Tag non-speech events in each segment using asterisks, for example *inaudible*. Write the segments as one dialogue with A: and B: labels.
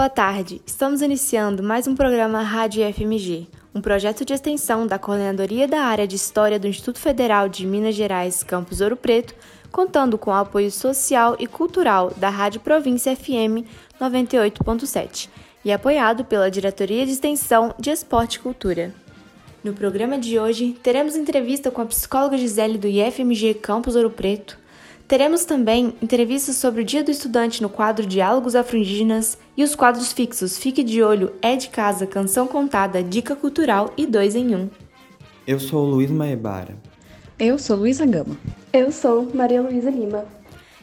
A: Boa tarde, estamos iniciando mais um programa Rádio FMG, um projeto de extensão da Coordenadoria da Área de História do Instituto Federal de Minas Gerais, Campus Ouro Preto, contando com o apoio social e cultural da Rádio Província FM 98.7 e apoiado pela Diretoria de Extensão de Esporte e Cultura. No programa de hoje, teremos entrevista com a psicóloga Gisele do IFMG Campus Ouro Preto. Teremos também entrevistas sobre o Dia do Estudante no quadro Diálogos Afro-Indígenas e os quadros fixos Fique de Olho, É de Casa, Canção Contada, Dica Cultural e Dois em Um.
B: Eu sou Luiz Maebara.
C: Eu sou Luísa Gama.
D: Eu sou Maria Luísa Lima.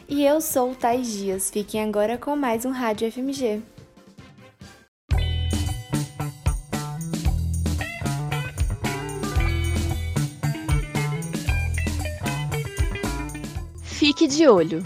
A: E eu sou Thais Dias. Fiquem agora com mais um Rádio FMG. Fique de olho.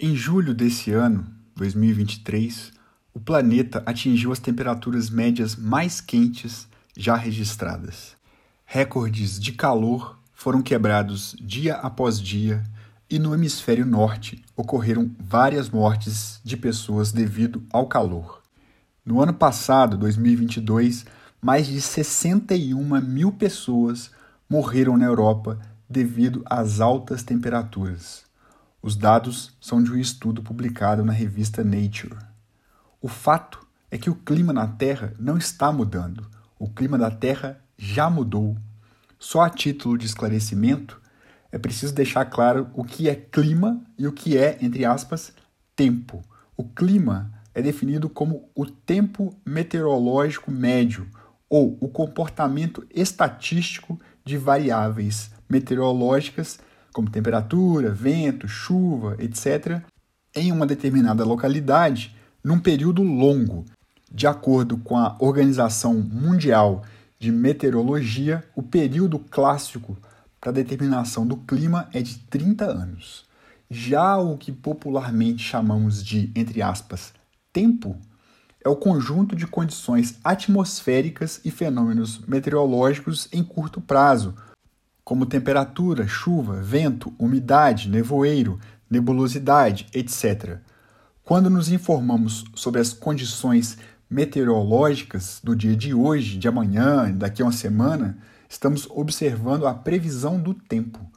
E: Em julho desse ano, 2023, o planeta atingiu as temperaturas médias mais quentes já registradas. Recordes de calor foram quebrados dia após dia e no hemisfério norte ocorreram várias mortes de pessoas devido ao calor. No ano passado, 2022, mais de 61 mil pessoas morreram na Europa devido às altas temperaturas. Os dados são de um estudo publicado na revista Nature. O fato é que o clima na Terra não está mudando. O clima da Terra já mudou. Só a título de esclarecimento, é preciso deixar claro o que é clima e o que é, entre aspas, tempo. O clima é definido como o tempo meteorológico médio, ou o comportamento estatístico de variáveis meteorológicas, como temperatura, vento, chuva, etc., em uma determinada localidade num período longo. De acordo com a Organização Mundial de Meteorologia, o período clássico para determinação do clima é de 30 anos. Já o que popularmente chamamos de, entre aspas, tempo, é o conjunto de condições atmosféricas e fenômenos meteorológicos em curto prazo, como temperatura, chuva, vento, umidade, nevoeiro, nebulosidade, etc. Quando nos informamos sobre as condições meteorológicas do dia de hoje, de amanhã, daqui a uma semana, estamos observando a previsão do tempo.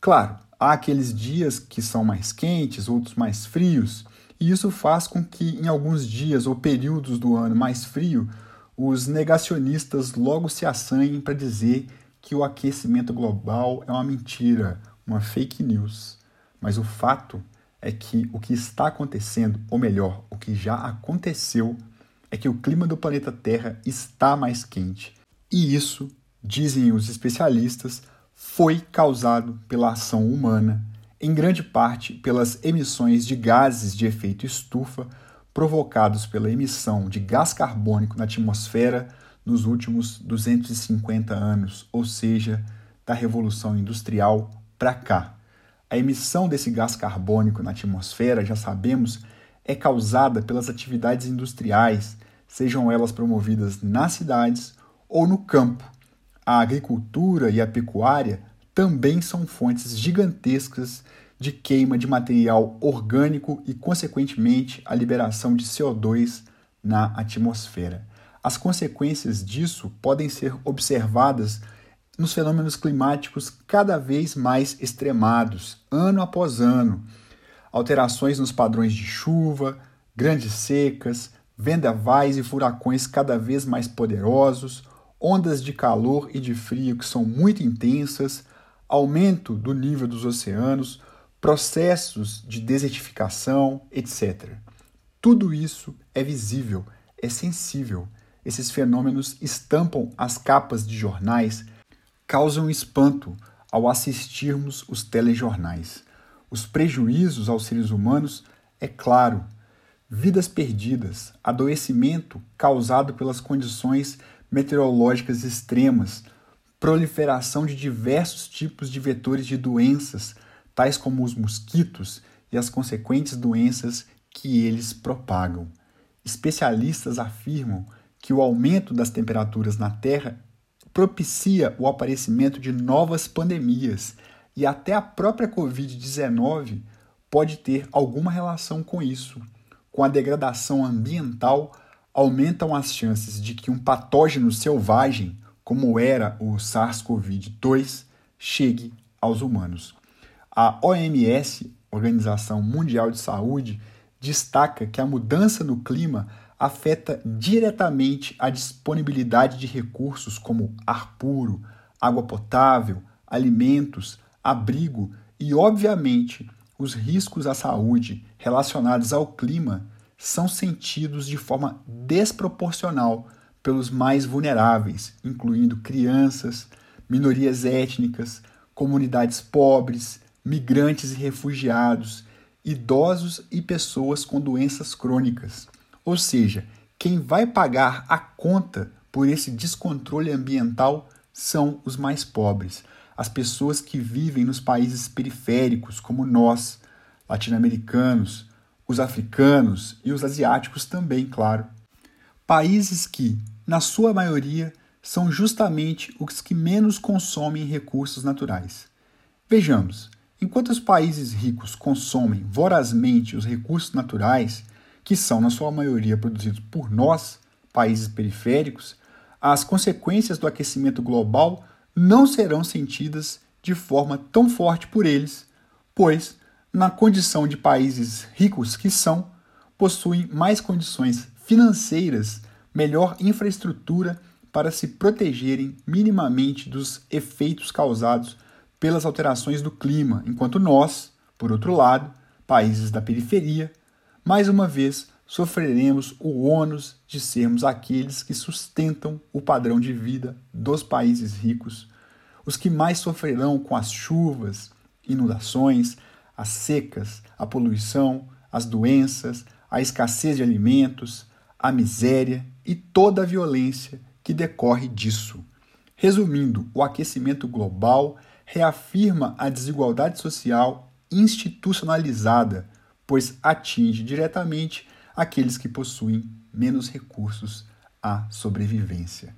E: Claro, há aqueles dias que são mais quentes, outros mais frios, e isso faz com que, em alguns dias ou períodos do ano mais frio, os negacionistas logo se assanhem para dizer que o aquecimento global é uma mentira, uma fake news. Mas o fato é que o que está acontecendo, ou melhor, o que já aconteceu, é que o clima do planeta Terra está mais quente. E isso, dizem os especialistas, foi causado pela ação humana em grande parte pelas emissões de gases de efeito estufa provocados pela emissão de gás carbônico na atmosfera nos últimos 250 anos, ou seja, da Revolução Industrial para cá. A emissão desse gás carbônico na atmosfera, já sabemos, é causada pelas atividades industriais, sejam elas promovidas nas cidades ou no campo. A agricultura e a pecuária também são fontes gigantescas de queima de material orgânico e, consequentemente, a liberação de CO2 na atmosfera. As consequências disso podem ser observadas nos fenômenos climáticos cada vez mais extremados, ano após ano. Alterações nos padrões de chuva, grandes secas, vendavais e furacões cada vez mais poderosos, ondas de calor e de frio que são muito intensas, aumento do nível dos oceanos, processos de desertificação, etc. Tudo isso é visível, é sensível. Esses fenômenos estampam as capas de jornais, causam espanto ao assistirmos os telejornais. Os prejuízos aos seres humanos, é claro, vidas perdidas, adoecimento causado pelas condições meteorológicas extremas, proliferação de diversos tipos de vetores de doenças, tais como os mosquitos e as consequentes doenças que eles propagam. Especialistas afirmam que o aumento das temperaturas na Terra propicia o aparecimento de novas pandemias e até a própria Covid-19 pode ter alguma relação com isso. Com a degradação ambiental, aumentam as chances de que um patógeno selvagem, como era o SARS-CoV-2, chegue aos humanos. A OMS, Organização Mundial de Saúde, destaca que a mudança no clima afeta diretamente a disponibilidade de recursos como ar puro, água potável, alimentos, abrigo e, obviamente, os riscos à saúde relacionados ao clima são sentidos de forma desproporcional pelos mais vulneráveis, incluindo crianças, minorias étnicas, comunidades pobres, migrantes e refugiados, idosos e pessoas com doenças crônicas. Ou seja, quem vai pagar a conta por esse descontrole ambiental são os mais pobres, as pessoas que vivem nos países periféricos, como nós, latino-americanos, os africanos e os asiáticos também, claro. Países que, na sua maioria, são justamente os que menos consomem recursos naturais. Vejamos, enquanto os países ricos consomem vorazmente os recursos naturais, que são na sua maioria produzidos por nós, países periféricos, as consequências do aquecimento global não serão sentidas de forma tão forte por eles, pois, na condição de países ricos que são, possuem mais condições financeiras, melhor infraestrutura para se protegerem minimamente dos efeitos causados pelas alterações do clima, enquanto nós, por outro lado, países da periferia, mais uma vez sofreremos o ônus de sermos aqueles que sustentam o padrão de vida dos países ricos, os que mais sofrerão com as chuvas, inundações, as secas, a poluição, as doenças, a escassez de alimentos, a miséria e toda a violência que decorre disso. Resumindo, o aquecimento global reafirma a desigualdade social institucionalizada, pois atinge diretamente aqueles que possuem menos recursos à sobrevivência.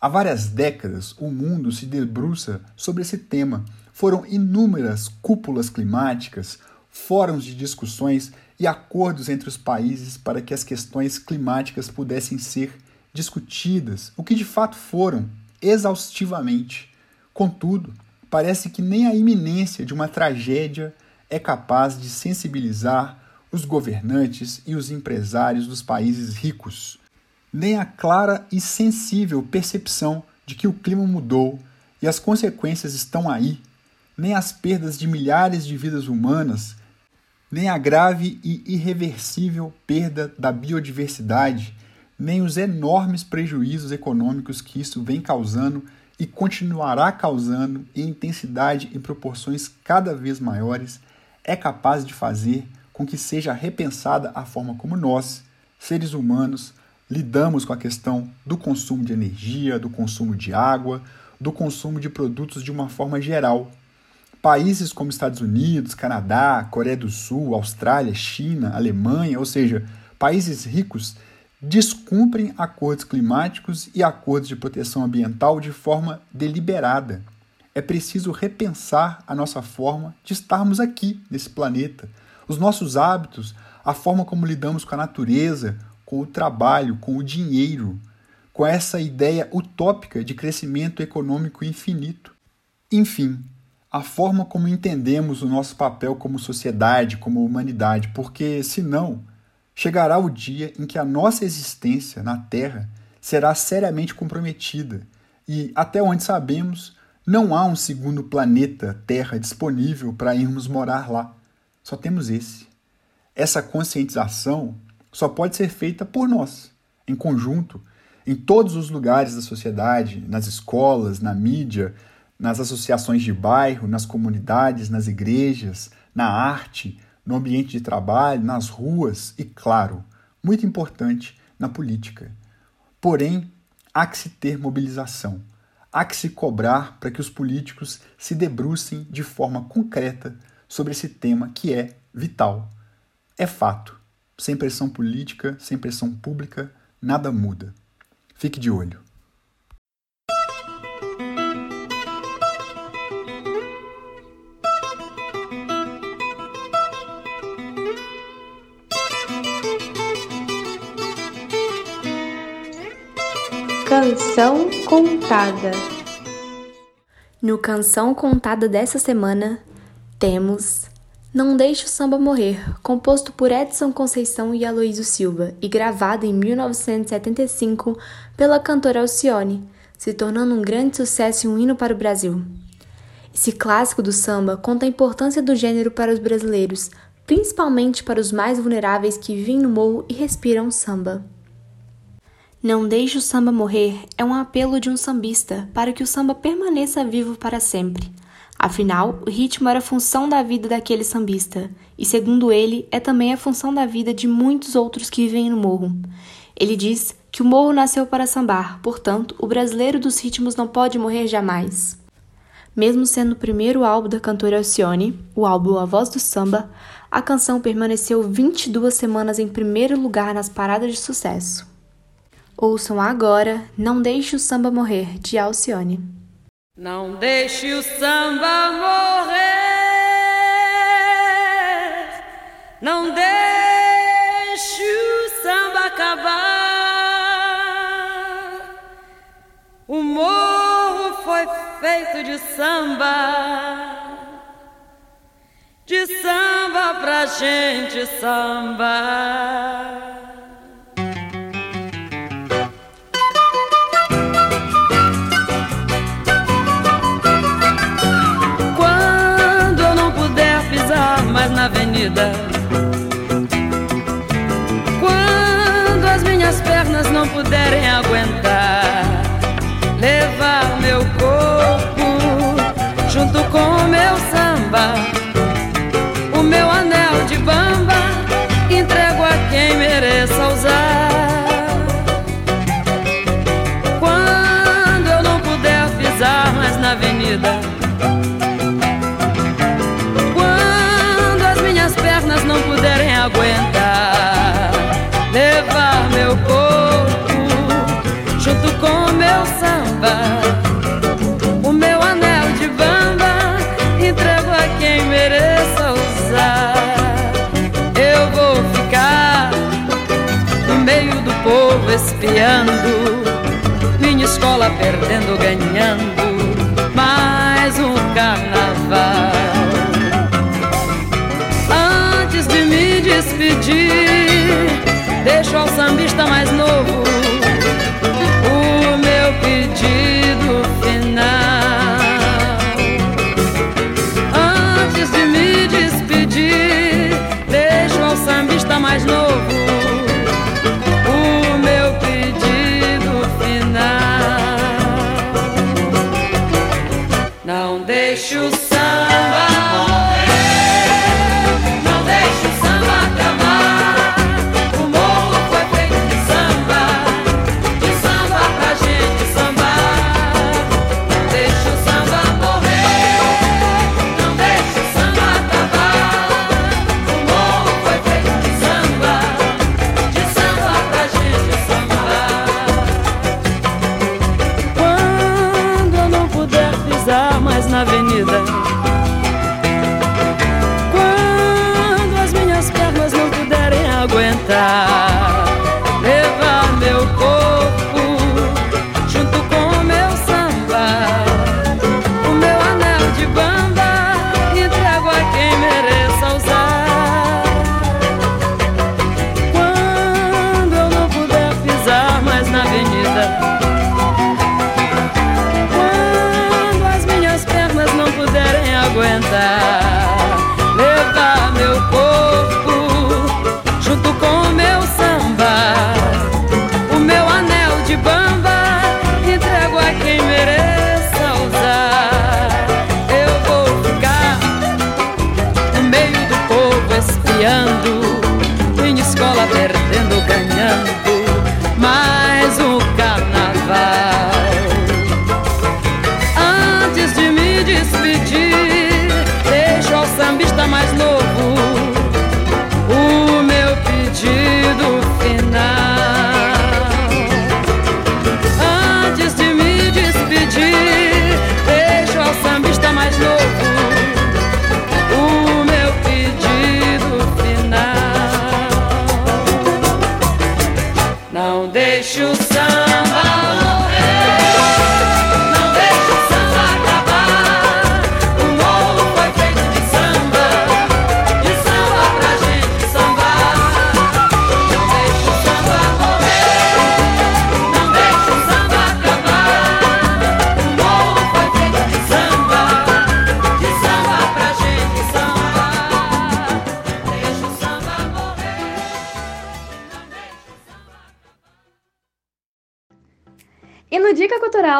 E: Há várias décadas, o mundo se debruça sobre esse tema. Foram inúmeras cúpulas climáticas, fóruns de discussões e acordos entre os países para que as questões climáticas pudessem ser discutidas, o que de fato foram, exaustivamente. Contudo, parece que nem a iminência de uma tragédia é capaz de sensibilizar os governantes e os empresários dos países ricos, nem a clara e sensível percepção de que o clima mudou e as consequências estão aí, nem as perdas de milhares de vidas humanas, nem a grave e irreversível perda da biodiversidade, nem os enormes prejuízos econômicos que isso vem causando e continuará causando em intensidade e proporções cada vez maiores, é capaz de fazer com que seja repensada a forma como nós, seres humanos, lidamos com a questão do consumo de energia, do consumo de água, do consumo de produtos de uma forma geral. Países como Estados Unidos, Canadá, Coreia do Sul, Austrália, China, Alemanha, ou seja, países ricos, descumprem acordos climáticos e acordos de proteção ambiental de forma deliberada. É preciso repensar a nossa forma de estarmos aqui nesse planeta os nossos hábitos, a forma como lidamos com a natureza, com o trabalho, com o dinheiro, com essa ideia utópica de crescimento econômico infinito. Enfim, a forma como entendemos o nosso papel como sociedade, como humanidade, porque senão chegará o dia em que a nossa existência na Terra será seriamente comprometida e, até onde sabemos, não há um segundo planeta Terra disponível para irmos morar lá. Só temos esse. Essa conscientização só pode ser feita por nós, em conjunto, em todos os lugares da sociedade, nas escolas, na mídia, nas associações de bairro, nas comunidades, nas igrejas, na arte, no ambiente de trabalho, nas ruas e, claro, muito importante, na política. Porém, há que se ter mobilização, há que se cobrar para que os políticos se debrucem de forma concreta sobre esse tema que é vital. É fato. Sem pressão política, sem pressão pública, nada muda. Fique de olho.
D: Canção Contada.
A: No Canção Contada dessa semana, temos Não Deixe o Samba Morrer, composto por Edson Conceição e Aloísio Silva e gravado em 1975 pela cantora Alcione, se tornando um grande sucesso e um hino para o Brasil. Esse clássico do samba conta a importância do gênero para os brasileiros, principalmente para os mais vulneráveis que vivem no morro e respiram samba. Não deixe o samba morrer é um apelo de um sambista para que o samba permaneça vivo para sempre. Afinal, o ritmo era função da vida daquele sambista, e segundo ele, é também a função da vida de muitos outros que vivem no morro. Ele diz que o morro nasceu para sambar, portanto, o brasileiro dos ritmos não pode morrer jamais. Mesmo sendo o primeiro álbum da cantora Alcione, o álbum A Voz do Samba, a canção permaneceu 22 semanas em primeiro lugar nas paradas de sucesso. Ouçam agora Não Deixe o Samba Morrer, de Alcione.
F: Não deixe o samba morrer, não deixe o samba acabar. O morro foi feito de samba, de samba pra gente sambar. vida. Escola perdendo, ganhando mais um carnaval. despedir, deixo ao sambista mais novo o meu pedido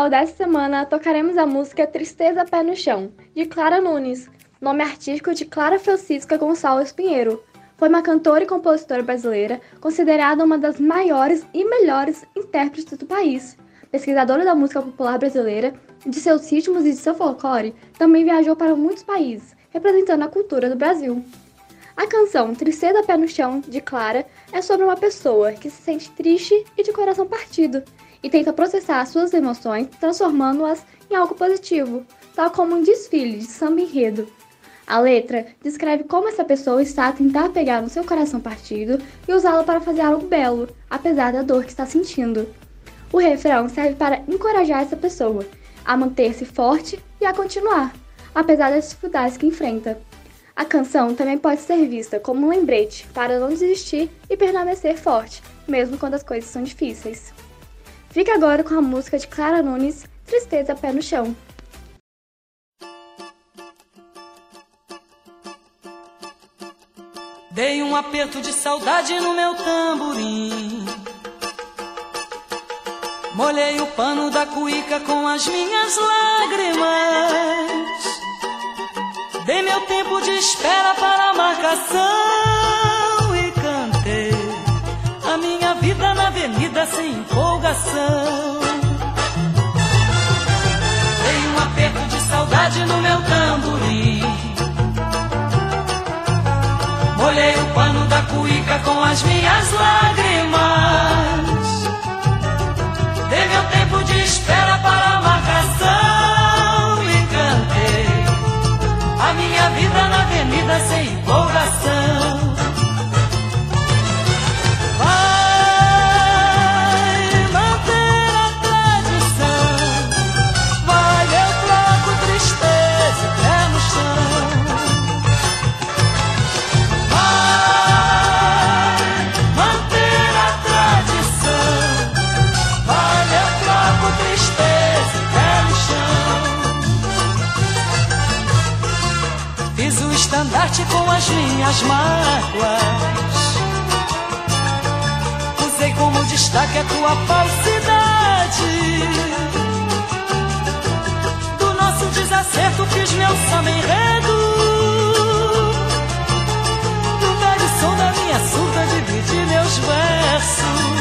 D: Cultural dessa semana tocaremos a música Tristeza Pé no Chão, de Clara Nunes, nome artístico de Clara Francisca Gonçalves Pinheiro. Foi uma cantora e compositora brasileira considerada uma das maiores e melhores intérpretes do país. Pesquisadora da música popular brasileira, de seus ritmos e de seu folclore, também viajou para muitos países, representando a cultura do Brasil. A canção Tristeza Pé no Chão, de Clara, é sobre uma pessoa que se sente triste e de coração partido e tenta processar suas emoções, transformando-as em algo positivo, tal como um desfile de samba enredo. A letra descreve como essa pessoa está a tentar pegar no seu coração partido e usá-lo para fazer algo belo, apesar da dor que está sentindo. O refrão serve para encorajar essa pessoa a manter-se forte e a continuar, apesar das dificuldades que enfrenta. A canção também pode ser vista como um lembrete para não desistir e permanecer forte, mesmo quando as coisas são difíceis. Fica agora com a música de Clara Nunes, Tristeza Pé no Chão.
G: Dei um aperto de saudade no meu tamborim. Molhei o pano da cuíca com as minhas lágrimas. Dei meu tempo de espera para a marcação sem empolgação. Dei um aperto de saudade no meu tamborim. Molhei o pano da cuíca com as minhas lágrimas. Dei meu tempo de espera as minhas mágoas. Usei como destaque a tua falsidade. Do nosso desacerto fiz meu samba enredo. Do velho som da minha surda dividi meus versos.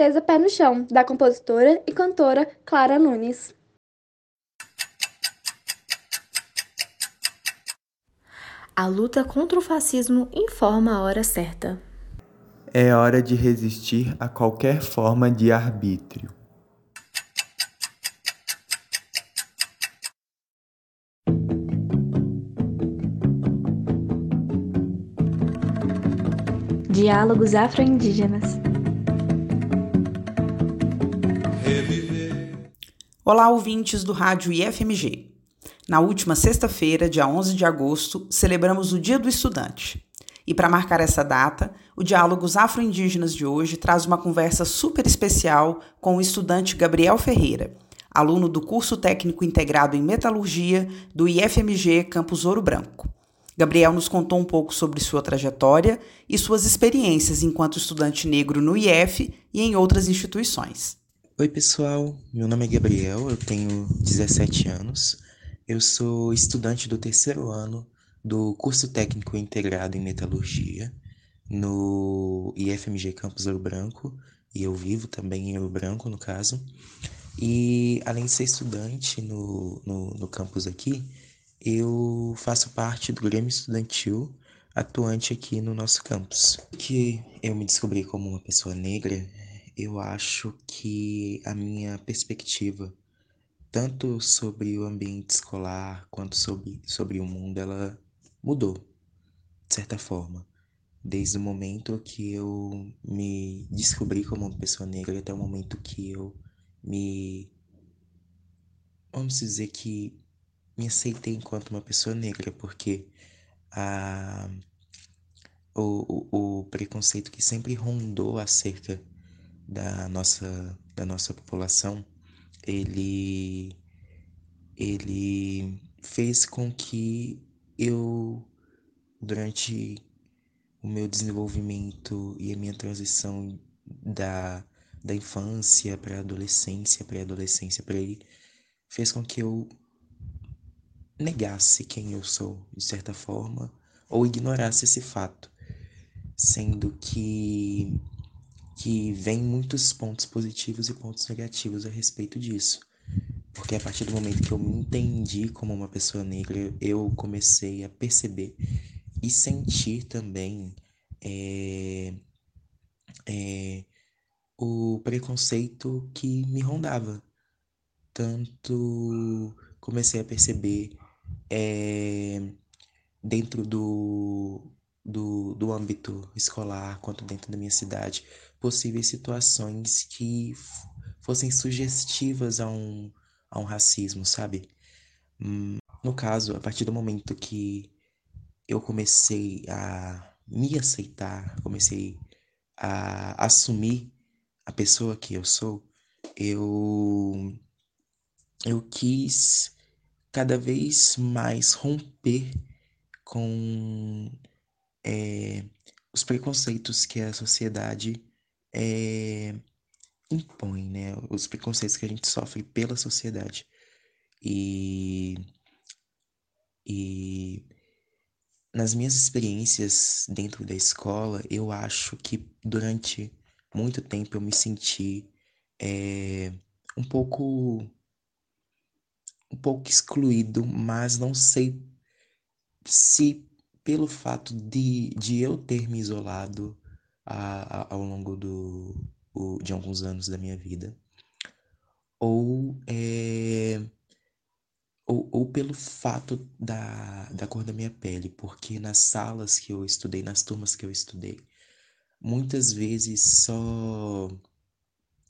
G: Tristeza
D: Pé no Chão, da compositora e cantora Clara Nunes.
A: A luta contra o fascismo informa a hora certa.
B: É hora de resistir a qualquer forma de arbítrio.
C: Diálogos Afro-Indígenas.
H: Olá, ouvintes do Rádio IFMG. Na última sexta-feira, dia 11 de agosto, celebramos o Dia do Estudante. E para marcar essa data, o Diálogos Afro-Indígenas de hoje traz uma conversa super especial com o estudante Gabriel Ferreira, aluno do curso técnico integrado em metalurgia do IFMG Campus Ouro Branco. Gabriel nos contou um pouco sobre sua trajetória e suas experiências enquanto estudante negro no IF e em outras instituições.
I: Oi, pessoal. Meu nome é Gabriel, eu tenho 17 anos. Eu sou estudante do terceiro ano do curso técnico integrado em metalurgia no IFMG Campus Ouro Branco e eu vivo também em Ouro Branco, no caso. E além de ser estudante no, no, no campus aqui, eu faço parte do Grêmio Estudantil atuante aqui no nosso campus. Que eu me descobri como uma pessoa negra, eu acho que a minha perspectiva, tanto sobre o ambiente escolar quanto sobre, sobre o mundo, ela mudou, de certa forma. Desde o momento que eu me descobri como uma pessoa negra até o momento que eu me. Vamos dizer que me aceitei enquanto uma pessoa negra, porque a, o, o, o preconceito que sempre rondou acerca da nossa, da nossa população, ele, ele fez com que eu, durante o meu desenvolvimento e a minha transição da, da infância para a adolescência, pré-adolescência para aí, fez com que eu negasse quem eu sou, de certa forma, ou ignorasse esse fato, sendo que que vem muitos pontos positivos e pontos negativos a respeito disso. Porque a partir do momento que eu me entendi como uma pessoa negra, eu comecei a perceber e sentir também é, é, o preconceito que me rondava. Tanto comecei a perceber é, dentro do, do, do âmbito escolar quanto dentro da minha cidade possíveis situações que fossem sugestivas a um, a um racismo, sabe? Hum, no caso, a partir do momento que eu comecei a me aceitar, comecei a assumir a pessoa que eu sou, eu eu quis cada vez mais romper com é, os preconceitos que a sociedade é, impõe, né? Os preconceitos que a gente sofre pela sociedade. E, e nas minhas experiências dentro da escola, eu acho que durante muito tempo eu me senti é, um pouco um pouco excluído, mas não sei se pelo fato de, de eu ter me isolado a, a, ao longo do, o, de alguns anos da minha vida, ou, é, ou, ou pelo fato da, da cor da minha pele, porque nas salas que eu estudei, nas turmas que eu estudei, muitas vezes só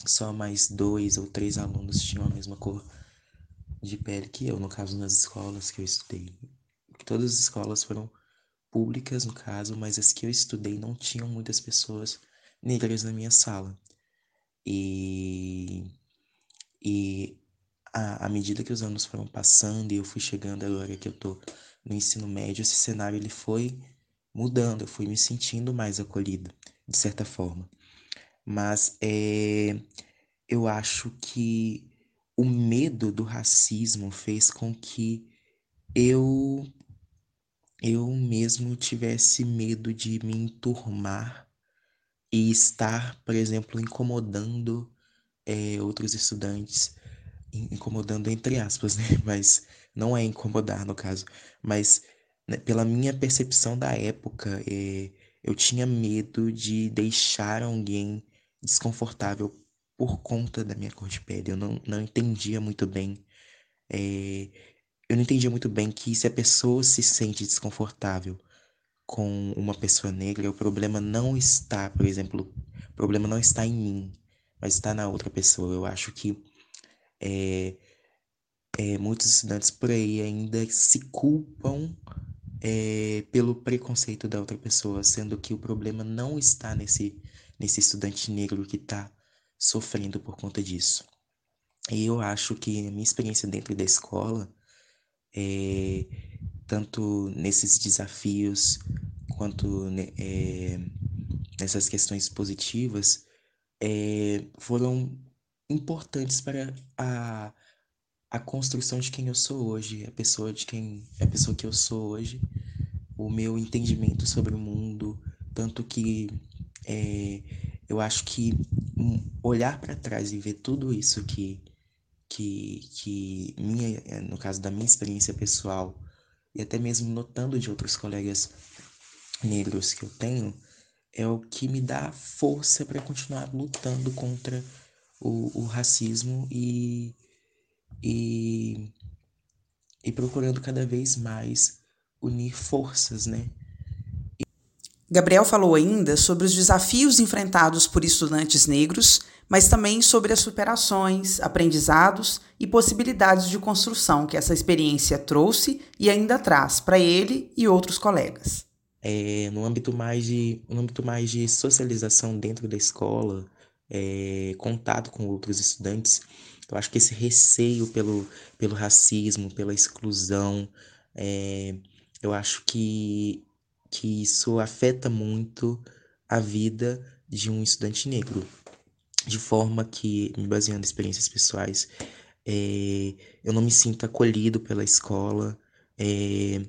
I: só mais dois ou três alunos tinham a mesma cor de pele que eu, no caso nas escolas que eu estudei. Todas as escolas foram públicas, no caso, mas as que eu estudei não tinham muitas pessoas negras na minha sala. E, e à, à medida que os anos foram passando e eu fui chegando agora que eu tô no ensino médio, esse cenário ele foi mudando, eu fui me sentindo mais acolhido, de certa forma. Mas é, eu acho que o medo do racismo fez com que eu eu mesmo tivesse medo de me enturmar e estar, por exemplo, incomodando é, outros estudantes, incomodando entre aspas, *laughs* né? Mas não é incomodar no caso, mas né, pela minha percepção da época, é, eu tinha medo de deixar alguém desconfortável por conta da minha cor de pele. Eu não, não entendia muito bem é, eu não entendia muito bem que se a pessoa se sente desconfortável com uma pessoa negra, o problema não está, por exemplo, o problema não está em mim, mas está na outra pessoa. Eu acho que é, é, muitos estudantes por aí ainda se culpam é, pelo preconceito da outra pessoa, sendo que o problema não está nesse, nesse estudante negro que está sofrendo por conta disso. E eu acho que a minha experiência dentro da escola, é, tanto nesses desafios quanto é, nessas questões positivas, é, foram importantes para a a construção de quem eu sou hoje, a pessoa de quem a pessoa que eu sou hoje, o meu entendimento sobre o mundo, tanto que é, eu acho que olhar para trás e ver tudo isso que que que minha no caso da minha experiência pessoal e até mesmo notando de outros colegas negros que eu tenho é o que me dá força para continuar lutando contra o, o racismo e e, e procurando cada vez mais unir forças, né?
H: Gabriel falou ainda sobre os desafios enfrentados por estudantes negros, mas também sobre as superações, aprendizados e possibilidades de construção que essa experiência trouxe e ainda traz para ele e outros colegas.
I: É, no âmbito mais de no âmbito mais de socialização dentro da escola, é, contato com outros estudantes, eu acho que esse receio pelo, pelo racismo, pela exclusão, é, eu acho que, que isso afeta muito a vida de um estudante negro. De forma que, me baseando em experiências pessoais, é, eu não me sinto acolhido pela escola, é,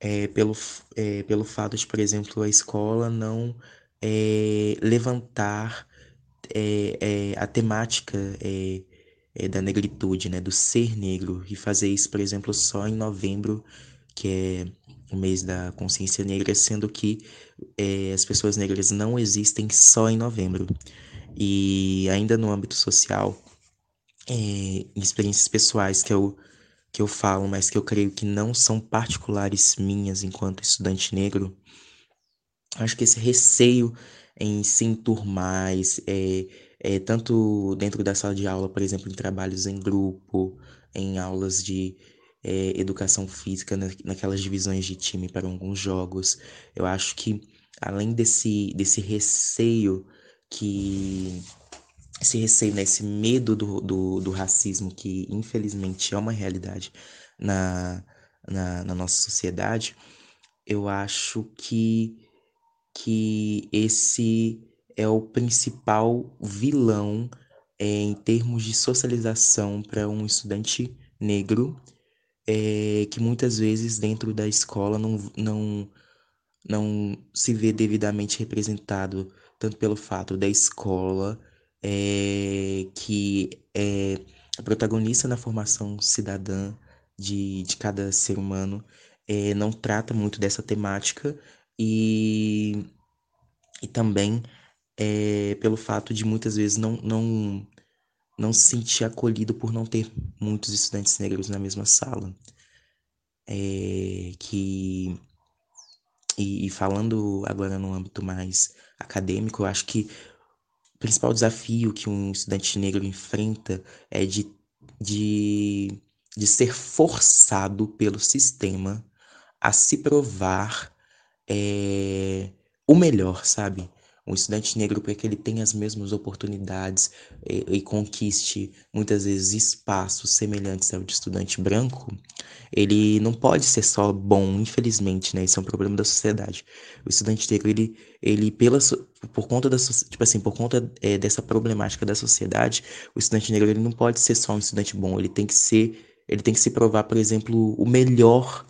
I: é, pelo, é, pelo fato de, por exemplo, a escola não é, levantar é, a temática da negritude, né, do ser negro, e fazer isso, por exemplo, só em novembro, que é o mês da consciência negra, sendo que as pessoas negras não existem só em novembro. E ainda no âmbito social, é, experiências pessoais que eu, que eu falo, mas que eu creio que não são particulares minhas enquanto estudante negro, acho que esse receio em se enturmar, é, é, tanto dentro da sala de aula, por exemplo, em trabalhos em grupo, em aulas de é, educação física, na, naquelas divisões de time para alguns jogos. Eu acho que além desse, desse receio que esse receio, né, esse medo do, do, do, racismo, que infelizmente é uma realidade na, na, na nossa sociedade, eu acho que, que esse é o principal vilão é, em termos de socialização para um estudante negro, é, que muitas vezes dentro da escola não, não, não se vê devidamente representado, tanto pelo fato da escola, é, que é protagonista na formação cidadã de, de cada ser humano, é, não trata muito dessa temática e, e também é, pelo fato de muitas vezes não, não, não se sentir acolhido por não ter muitos estudantes negros na mesma sala. É, que e, e, falando agora no âmbito mais acadêmico, eu acho que o principal desafio que um estudante negro enfrenta é de, de, de ser forçado pelo sistema a se provar é, o melhor, sabe? Um estudante negro para que ele tenha as mesmas oportunidades e, e, conquiste muitas vezes espaços semelhantes ao de estudante branco, ele não pode ser só bom, infelizmente, né? Isso é um problema da sociedade. O estudante negro, ele, ele pela, por conta da, tipo assim, por conta é, dessa problemática da sociedade, o estudante negro ele não pode ser só um estudante bom, ele tem que ser, ele tem que se provar, por exemplo, o melhor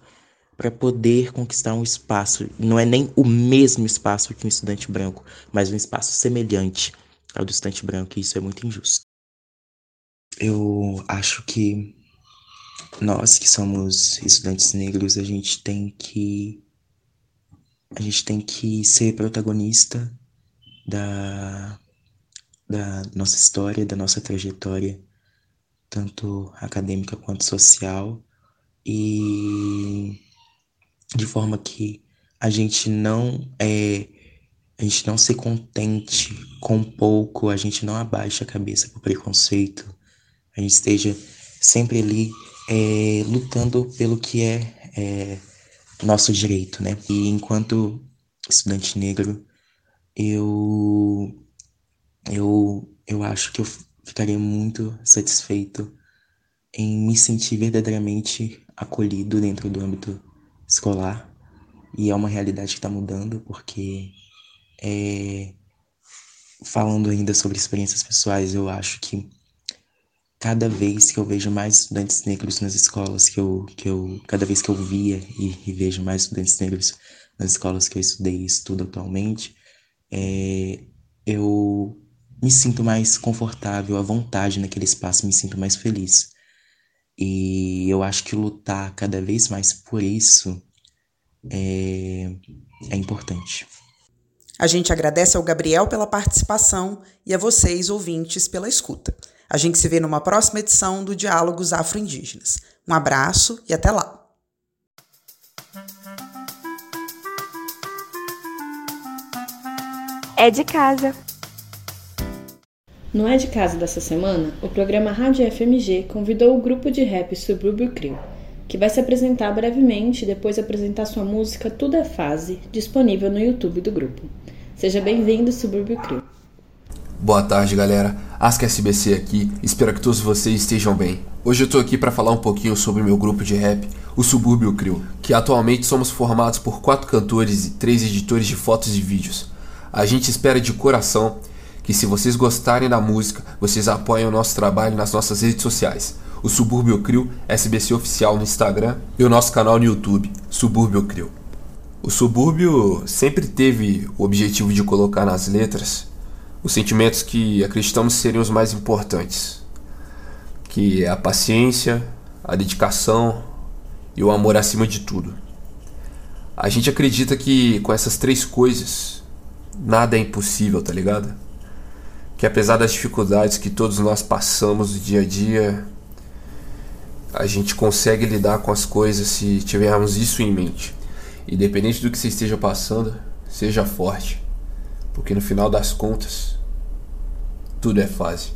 I: para poder conquistar um espaço. Não é nem o mesmo espaço que um estudante branco, mas um espaço semelhante ao do estudante branco, e isso é muito injusto. Eu acho que nós que somos estudantes negros, a gente tem que a gente tem que ser protagonista da da nossa história, da nossa trajetória, tanto acadêmica quanto social, e de forma que a gente não é a gente não se contente com pouco, a gente não abaixe a cabeça pro preconceito, a gente esteja sempre ali é, lutando pelo que é, é nosso direito, né? E enquanto estudante negro, eu eu eu acho que eu ficaria muito satisfeito em me sentir verdadeiramente acolhido dentro do âmbito escolar. E é uma realidade que está mudando, porque é, falando ainda sobre experiências pessoais, eu acho que cada vez que eu vejo mais estudantes negros nas escolas que eu, que eu cada vez que eu via e, e vejo mais estudantes negros nas escolas que eu estudei e estudo atualmente, é, eu me sinto mais confortável, à vontade naquele espaço, me sinto mais feliz. E eu acho que lutar cada vez mais por isso é, é importante.
H: A gente agradece ao Gabriel pela participação e a vocês, ouvintes, pela escuta. A gente se vê numa próxima edição do Diálogos Afro-Indígenas. Um abraço e até lá!
C: É de casa.
A: No É de Casa dessa semana, o programa Rádio FMG convidou o grupo de rap Subúrbio Crio, que vai se apresentar brevemente e depois apresentar sua música Tudo é Fase, disponível no YouTube do grupo. Seja bem-vindo, Subúrbio Crio.
J: Boa tarde, galera. Ask SBC aqui. Espero que todos vocês estejam bem. Hoje eu tô aqui para falar um pouquinho sobre meu grupo de rap, o Subúrbio Crio, que atualmente somos formados por quatro cantores e três editores de fotos e vídeos. A gente espera de coração que se vocês gostarem da música, vocês apoiem o nosso trabalho nas nossas redes sociais. O Subúrbio Crio, SBC Oficial no Instagram e o nosso canal no YouTube, Subúrbio Crio. O Subúrbio sempre teve o objetivo de colocar nas letras os sentimentos que acreditamos serem os mais importantes, que é a paciência, a dedicação e o amor acima de tudo. A gente acredita que com essas três coisas nada é impossível, tá ligado? Que apesar das dificuldades que todos nós passamos no dia a dia, a gente consegue lidar com as coisas se tivermos isso em mente. Independente do que você esteja passando, seja forte, porque no final das contas, tudo é fase.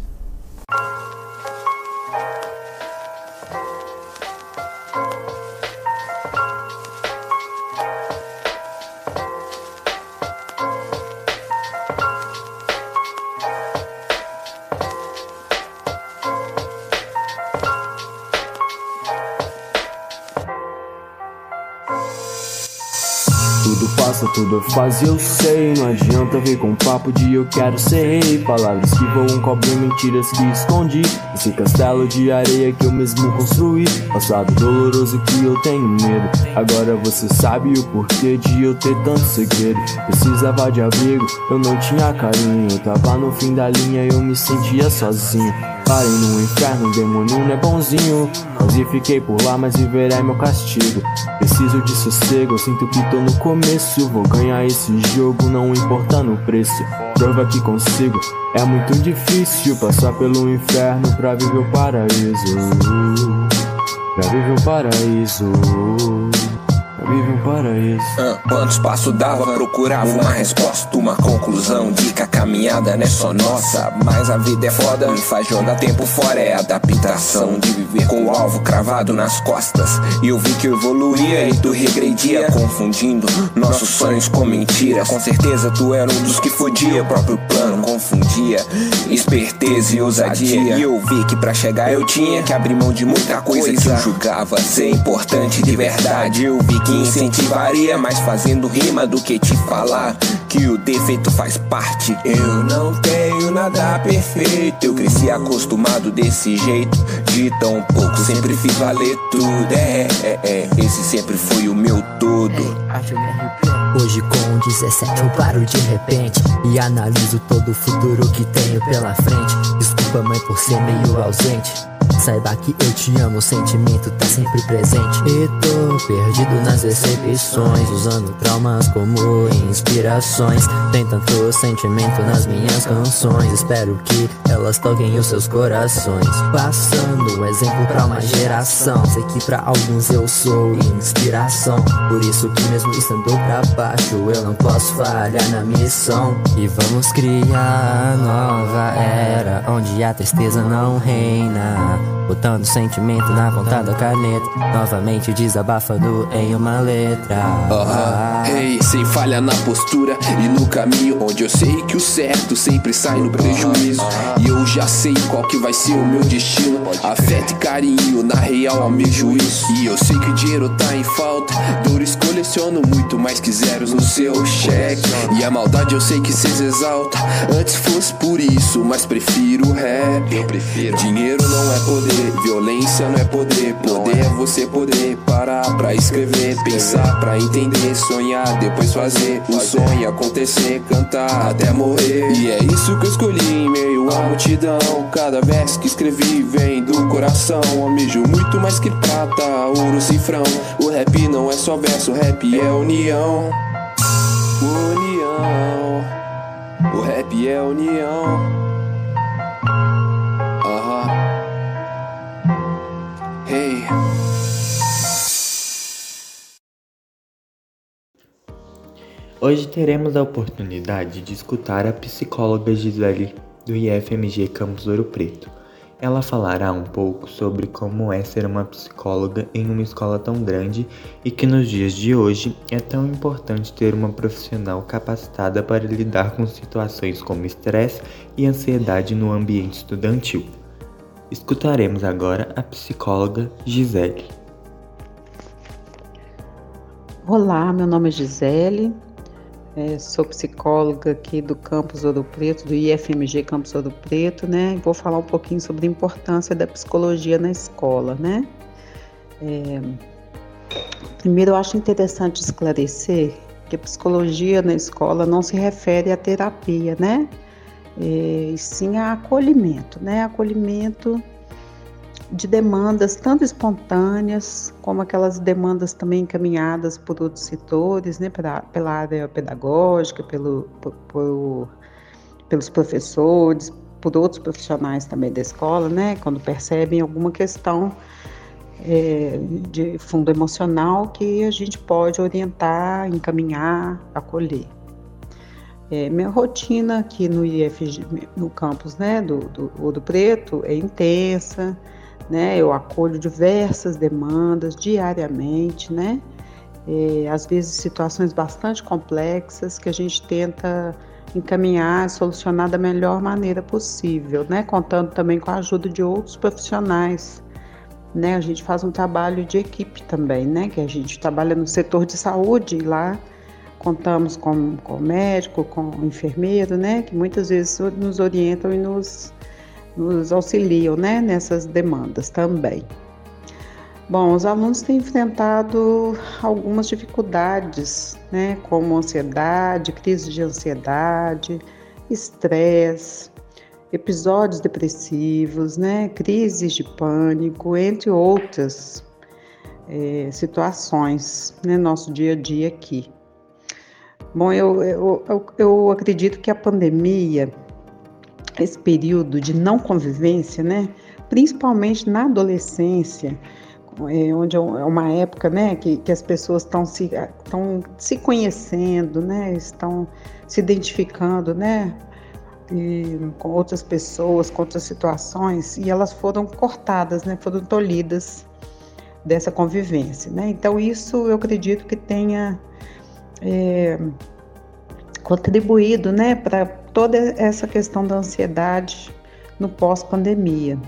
K: Tudo passa, tudo faz, eu sei. Não adianta vir com papo de eu quero ser rei. Palavras que voam, cobrem mentiras que escondi. Esse castelo de areia que eu mesmo construí. Passado doloroso que eu tenho medo. Agora você sabe o porquê de eu ter tanto segredo. Precisava de abrigo, eu não tinha carinho. Eu tava no fim da linha, eu me sentia sozinho. Parei no inferno, o demônio não é bonzinho. Quase fiquei por lá, mas viver é meu castigo. Preciso de sossego, eu sinto que tô no começo. Vou ganhar esse jogo, não importando o preço. Prova que consigo, é muito difícil passar pelo inferno pra viver o paraíso. Pra viver o paraíso vive um paraíso.
L: Ah, quantos passos dava? Procurava uma resposta, uma conclusão. De que a caminhada não é só nossa, mas a vida é foda. Me faz jogar tempo fora, é adaptação. De viver com o alvo cravado nas costas. E eu vi que eu evoluía e tu regredia, confundindo nossos sonhos com mentira. Com certeza tu era um dos que fodia o próprio plano, confundia esperteza e ousadia. E eu vi que pra chegar eu tinha que abrir mão de muita coisa que eu julgava ser importante de verdade. Eu vi que incentivaria mais fazendo rima do que te falar que o defeito faz parte. Eu não tenho nada perfeito. Eu cresci acostumado desse jeito, de tão pouco. Sempre fiz valer tudo. É, é, é. Esse sempre foi o meu todo.
M: Hoje com 17 eu paro de repente E analiso todo o futuro que tenho pela frente. Desculpa mãe por ser meio ausente Saiba que eu te amo, o sentimento tá sempre presente. E tô perdido nas decepções, usando traumas como inspirações. Tem tanto sentimento nas minhas canções. Espero que elas toquem os seus corações. Passando um exemplo pra uma geração. Sei que pra alguns eu sou inspiração. Por isso que mesmo estando pra baixo, eu não posso falhar na missão. E vamos criar nova era onde a tristeza não reina. Botando sentimento na ponta da caneta. Novamente desabafando em uma letra.
N: Aham, hey, sem falha na postura e no caminho Onde eu sei que o certo sempre sai no prejuízo. E eu já sei qual que vai ser o meu destino. Afeto e carinho, na real almejo isso E eu sei que o dinheiro tá em falta. Dores coleciono muito mais que zeros no seu cheque. E a maldade eu sei que cês exalta. Antes fosse por isso, mas prefiro rap. Eu prefiro. Dinheiro não é poder Violência não é poder, poder é você poder parar pra escrever, pensar pra entender, sonhar, depois fazer o sonho acontecer, cantar até morrer. E é isso que eu escolhi em meio à multidão. Cada verso que escrevi vem do coração. Almejo muito mais que prata, ouro, cifrão. O rap não é só verso, rap é união. União. O rap é união.
B: Hoje teremos a oportunidade de escutar a psicóloga Gisele do IFMG Campus Ouro Preto. Ela falará um pouco sobre como é ser uma psicóloga em uma escola tão grande e que nos dias de hoje é tão importante ter uma profissional capacitada para lidar com situações como estresse e ansiedade no ambiente estudantil. Escutaremos agora a psicóloga Gisele.
O: Olá, meu nome é Gisele, é, sou psicóloga aqui do Campus Ouro Preto, do IFMG Campus Ouro Preto, né? Vou falar um pouquinho sobre a importância da psicologia na escola, né? É, primeiro, eu acho interessante esclarecer que a psicologia na escola não se refere à terapia, né? É, e sim a acolhimento, né? Acolhimento de demandas tanto espontâneas como aquelas demandas também encaminhadas por outros setores, né, pela, pela área pedagógica, pelo, por, por, pelos professores, por outros profissionais também da escola, né, quando percebem alguma questão é, de fundo emocional que a gente pode orientar, encaminhar, acolher. É, minha rotina aqui no IFG, no campus né, do, do Ouro Preto é intensa, né? Eu acolho diversas demandas diariamente, né? É, às vezes situações bastante complexas que a gente tenta encaminhar, solucionar da melhor maneira possível, né? Contando também com a ajuda de outros profissionais, né? A gente faz um trabalho de equipe também, né? Que a gente trabalha no setor de saúde e lá contamos com, com médico, com enfermeiro, né? Que muitas vezes nos orientam e nos nos auxiliam né, nessas demandas também. Bom, os alunos têm enfrentado algumas dificuldades, né, como ansiedade, crise de ansiedade, estresse, episódios depressivos, né, crises de pânico, entre outras é, situações, né, nosso dia a dia aqui. Bom, eu, eu, eu acredito que a pandemia esse período de não convivência, né, principalmente na adolescência, é, onde é, é uma época né, que, que as pessoas estão se, se conhecendo, né, estão se identificando né, e, com outras pessoas, com outras situações, e elas foram cortadas, né, foram tolhidas dessa convivência. Né? Então, isso eu acredito que tenha é, contribuído né, para toda essa questão da ansiedade no pós-pandemia.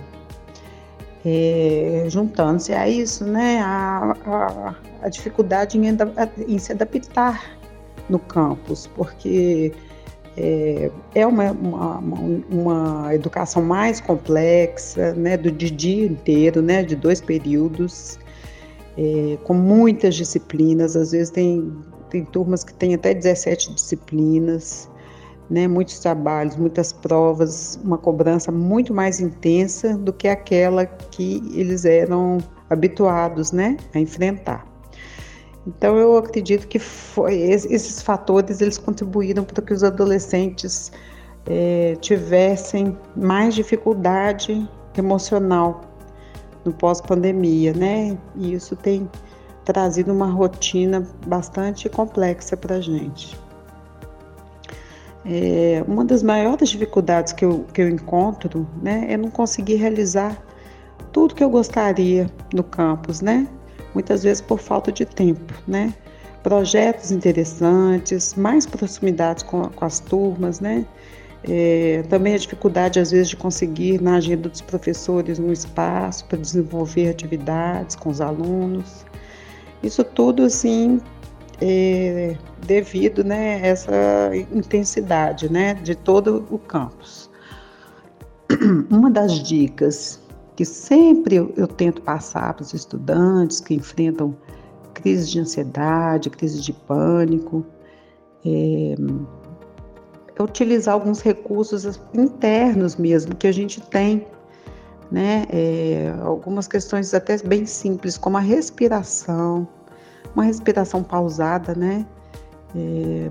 O: É, Juntando-se a isso, né, a, a, a dificuldade em, em, se adaptar no campus, porque é, é uma, uma, uma, educação mais complexa, né, do dia inteiro, né, de dois períodos, é, com muitas disciplinas, às vezes tem, tem turmas que têm até 17 disciplinas, né, muitos trabalhos, muitas provas, uma cobrança muito mais intensa do que aquela que eles eram habituados né, a enfrentar. Então eu acredito que foi, esses fatores eles contribuíram para que os adolescentes é, tivessem mais dificuldade emocional no pós-pandemia, né? E isso tem trazido uma rotina bastante complexa para a gente. É, uma das maiores dificuldades que eu, que eu encontro né, é não conseguir realizar tudo que eu gostaria no campus, né? Muitas vezes por falta de tempo, né? Projetos interessantes, mais proximidade com, com as turmas, né? É, também a dificuldade, às vezes, de conseguir na agenda dos professores um espaço para desenvolver atividades com os alunos. Isso tudo, assim, é, devido né, essa intensidade né, de todo o campus. *clears throat* Uma das dicas que sempre eu, eu tento passar para os estudantes que enfrentam crise de ansiedade, crise de pânico, é, é utilizar alguns recursos internos mesmo que a gente tem, né? É, algumas questões até bem simples, como a respiração, uma respiração pausada, né? É,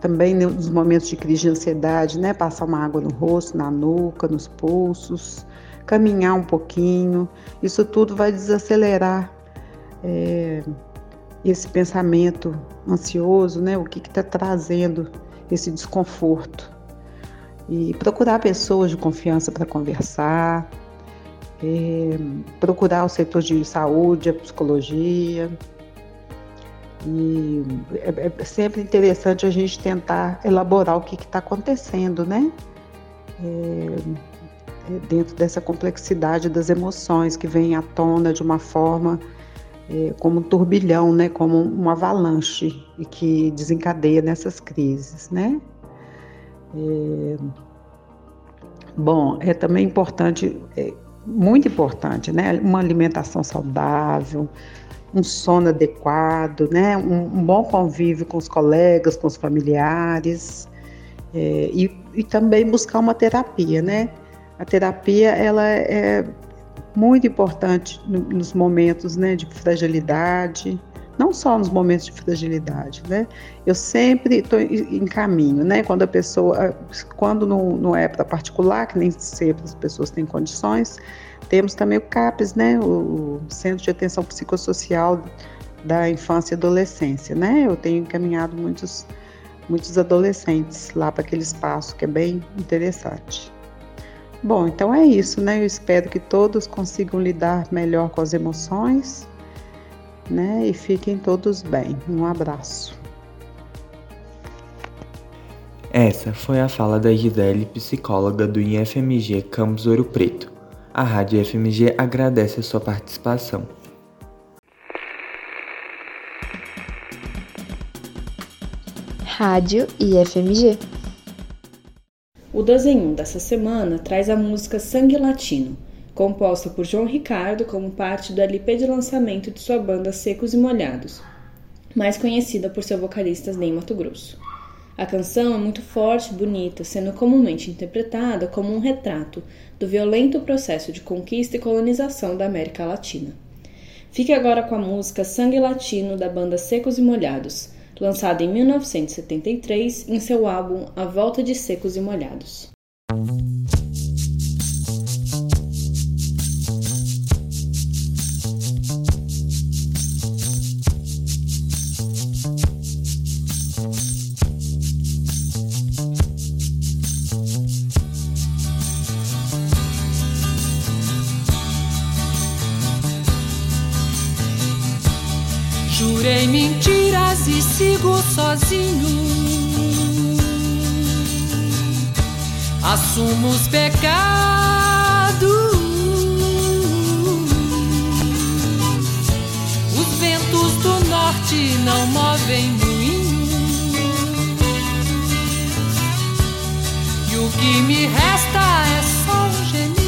O: também nos momentos de crise de ansiedade, né? Passar uma água no rosto, na nuca, nos pulsos, caminhar um pouquinho. Isso tudo vai desacelerar é, esse pensamento ansioso, né? O que está trazendo esse desconforto. E procurar pessoas de confiança para conversar, é, procurar o setor de saúde, a psicologia. E é, é sempre interessante a gente tentar elaborar o que está acontecendo, né? É, dentro dessa complexidade das emoções que vem à tona de uma forma como um turbilhão, né? Como uma avalanche e que desencadeia nessas crises, né? Bom, é também importante muito importante, né? Uma alimentação saudável, um sono adequado, né? Um, um bom convívio com os colegas, com os familiares é, e, e, também buscar uma terapia, né? A terapia ela é muito importante no, nos momentos, né, de fragilidade, não só nos momentos de fragilidade, né? Eu sempre estou em caminho, né? Quando a pessoa, quando não, não é para particular, que nem sempre as pessoas têm condições, temos também o CAPES, né? O Centro de Atenção Psicossocial da Infância e Adolescência, né? Eu tenho encaminhado muitos, muitos adolescentes lá para aquele espaço que é bem interessante. Bom, então é isso, né? Eu espero que todos consigam lidar melhor com as emoções né? E fiquem todos bem. Um abraço.
B: Essa foi a fala da Gisele, psicóloga do IFMG Campus Ouro Preto. A Rádio IFMG agradece a sua participação.
A: Rádio IFMG.
P: O desenho dessa semana traz a música Sangue Latino, composta por João Ricardo como parte do LP de lançamento de sua banda Secos e Molhados, mais conhecida por seu vocalista Ney Mato Grosso. A canção é muito forte e bonita, sendo comumente interpretada como um retrato do violento processo de conquista e colonização da América Latina. Fique agora com a música Sangue Latino da banda Secos e Molhados, lançada em 1973 em seu álbum A Volta de Secos e Molhados.
F: Sigo sozinho. Assumo os pecados. Os ventos do norte não movem moinho. E o que me resta é só um gemido.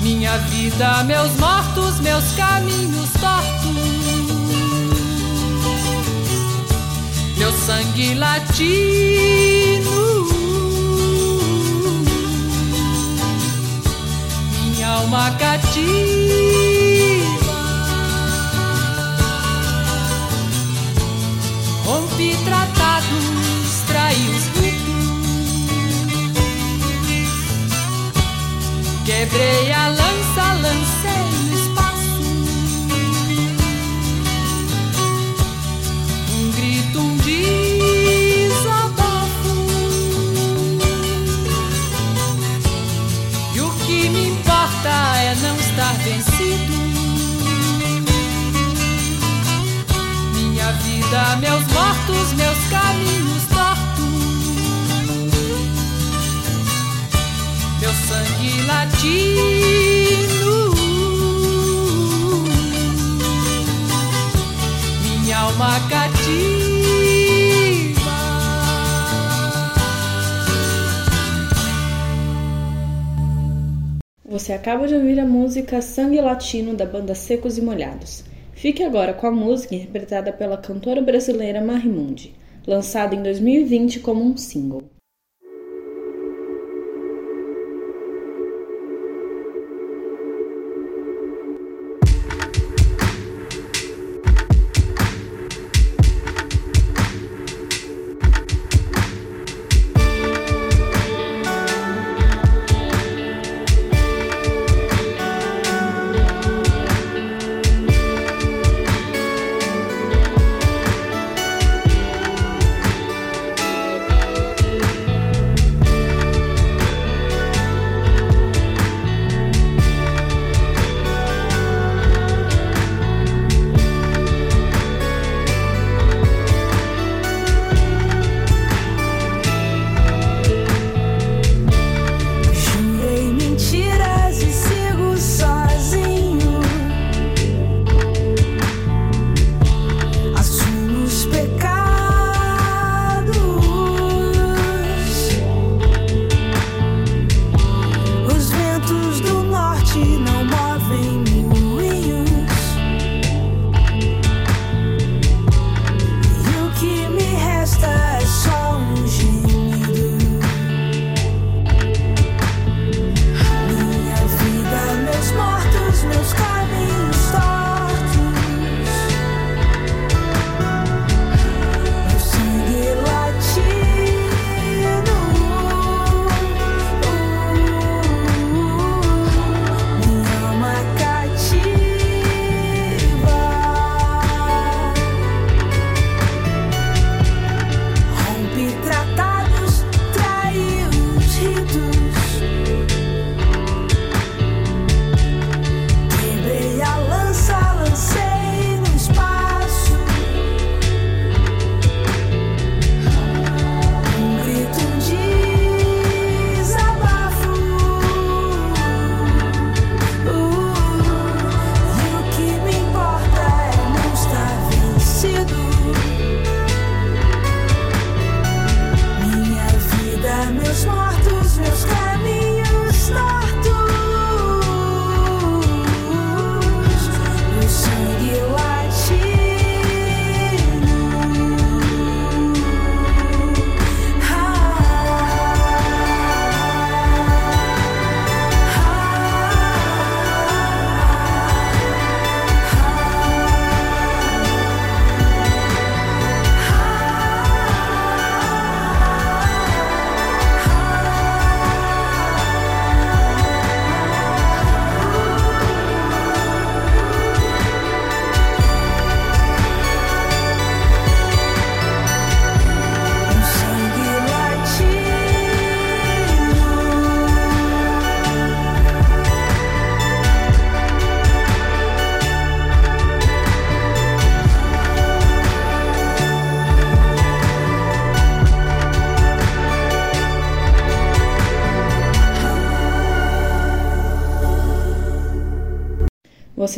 F: Minha vida, meus mortos, meus caminhos tortos. Sangue latino. Minha alma cativa. Rompi tratados, traí os Quebrei a lança, lancei esquecido. Minha vida, meus mortos, meus caminhos tortos. Meu sangue latino. Minha alma cativa.
P: Você acaba de ouvir a música Sangue Latino da banda Secos e Molhados. Fique agora com a música interpretada pela cantora brasileira Marimundi, lançada em 2020 como um single.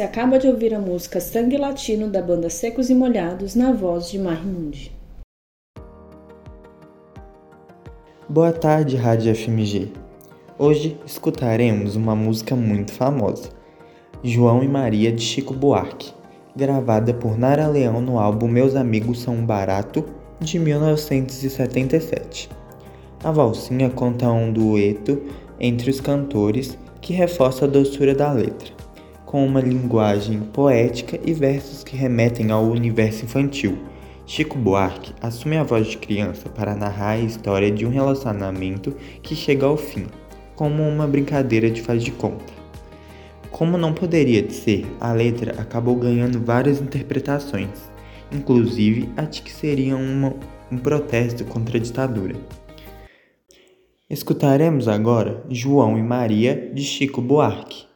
P: Acaba de ouvir a música Sangue Latino da banda Secos e Molhados na voz de Marimundi.
B: Boa tarde, Rádio FMG. Hoje escutaremos uma música muito famosa, João e Maria de Chico Buarque, gravada por Nara Leão no álbum Meus Amigos São Barato, de 1977. A valsinha conta um dueto entre os cantores que reforça a doçura da letra, com uma linguagem poética e versos que remetem ao universo infantil. Chico Buarque assume a voz de criança para narrar a história de um relacionamento que chega ao fim, como uma brincadeira de faz de conta. Como não poderia de ser, a letra acabou ganhando várias interpretações, inclusive a de que seria uma, um protesto contra a ditadura. Escutaremos agora João e Maria de Chico Buarque.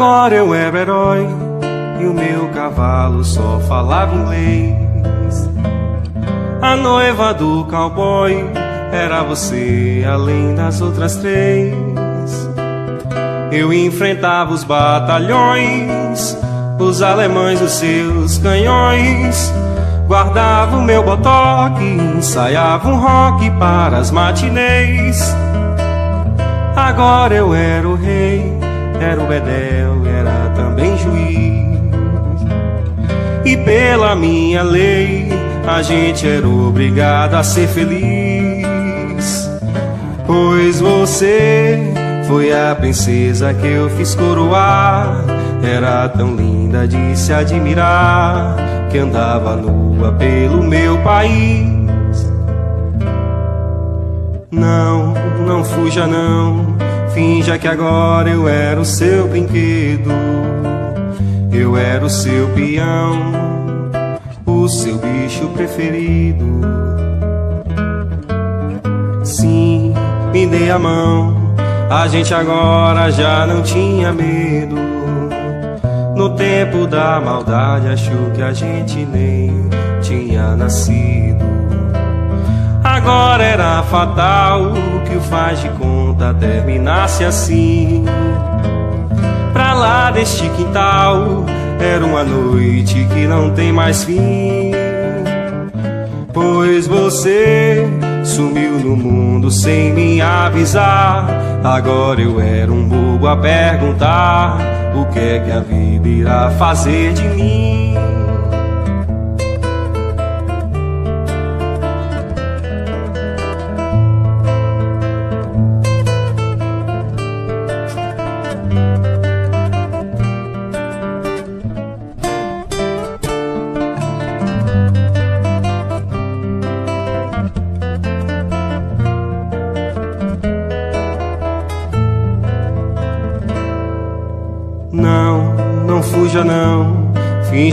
Q: Agora eu era herói e o meu cavalo só falava inglês. A noiva do cowboy era você, além das outras três. Eu enfrentava os batalhões, os alemães, os seus canhões. Guardava o meu botoque, ensaiava um rock para as matinês. Agora eu era o rei, era o bedel, era também juiz. E pela minha lei, a gente era obrigado a ser feliz. Pois você foi a princesa que eu fiz coroar. Era tão linda de se admirar que andava nua pelo meu país. Não, não fuja não, finja que agora eu era o seu brinquedo. Eu era o seu peão, o seu bicho preferido. Sim, me dê a mão, a gente agora já não tinha medo. No tempo da maldade, achou que a gente nem tinha nascido. Agora era fatal que o faz de conta terminasse assim. Pra lá deste quintal era uma noite que não tem mais fim. Pois você sumiu no mundo sem me avisar. Agora eu era um bobo a perguntar: o que é que a vida irá fazer de mim?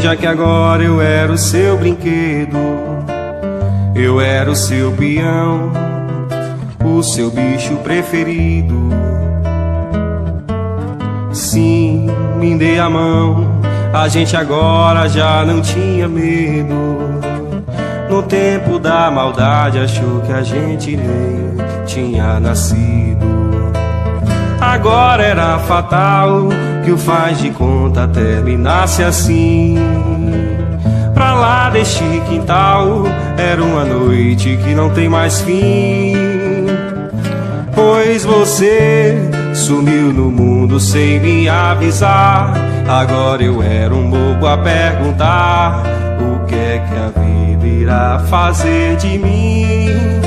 Q: Finja que agora eu era o seu brinquedo. Eu era o seu peão, o seu bicho preferido. Sim, me dê a mão. A gente agora já não tinha medo. No tempo da maldade achou que a gente nem tinha nascido. Agora era fatal que o faz de conta terminasse assim. Pra lá deste quintal era uma noite que não tem mais fim. Pois você sumiu no mundo sem me avisar. Agora eu era um bobo a perguntar: o que é que a vida irá fazer de mim?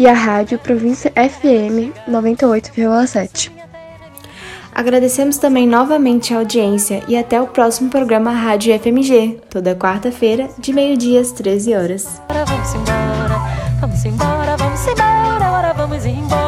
D: e à Rádio Província FM 98,7.
A: Agradecemos também novamente a audiência e até o próximo programa Rádio FMG, toda quarta-feira, de meio-dia às 13 horas.
G: Vamos embora, vamos embora, vamos embora, agora vamos embora.